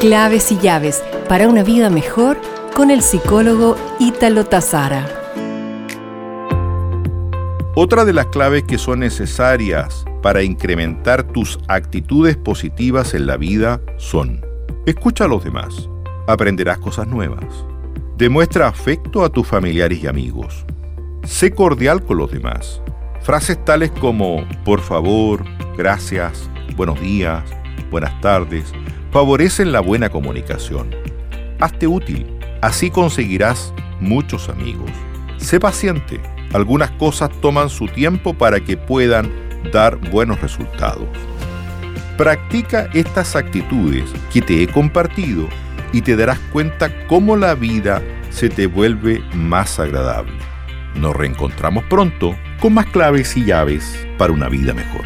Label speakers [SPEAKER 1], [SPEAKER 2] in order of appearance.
[SPEAKER 1] Claves y llaves para una vida mejor con el psicólogo Ítalo Tazara.
[SPEAKER 2] Otra de las claves que son necesarias para incrementar tus actitudes positivas en la vida son, escucha a los demás, aprenderás cosas nuevas, demuestra afecto a tus familiares y amigos, sé cordial con los demás. Frases tales como por favor, gracias, buenos días, buenas tardes, favorecen la buena comunicación. Hazte útil, así conseguirás muchos amigos. Sé paciente, algunas cosas toman su tiempo para que puedan dar buenos resultados. Practica estas actitudes que te he compartido y te darás cuenta cómo la vida se te vuelve más agradable. Nos reencontramos pronto con más claves y llaves para una vida mejor.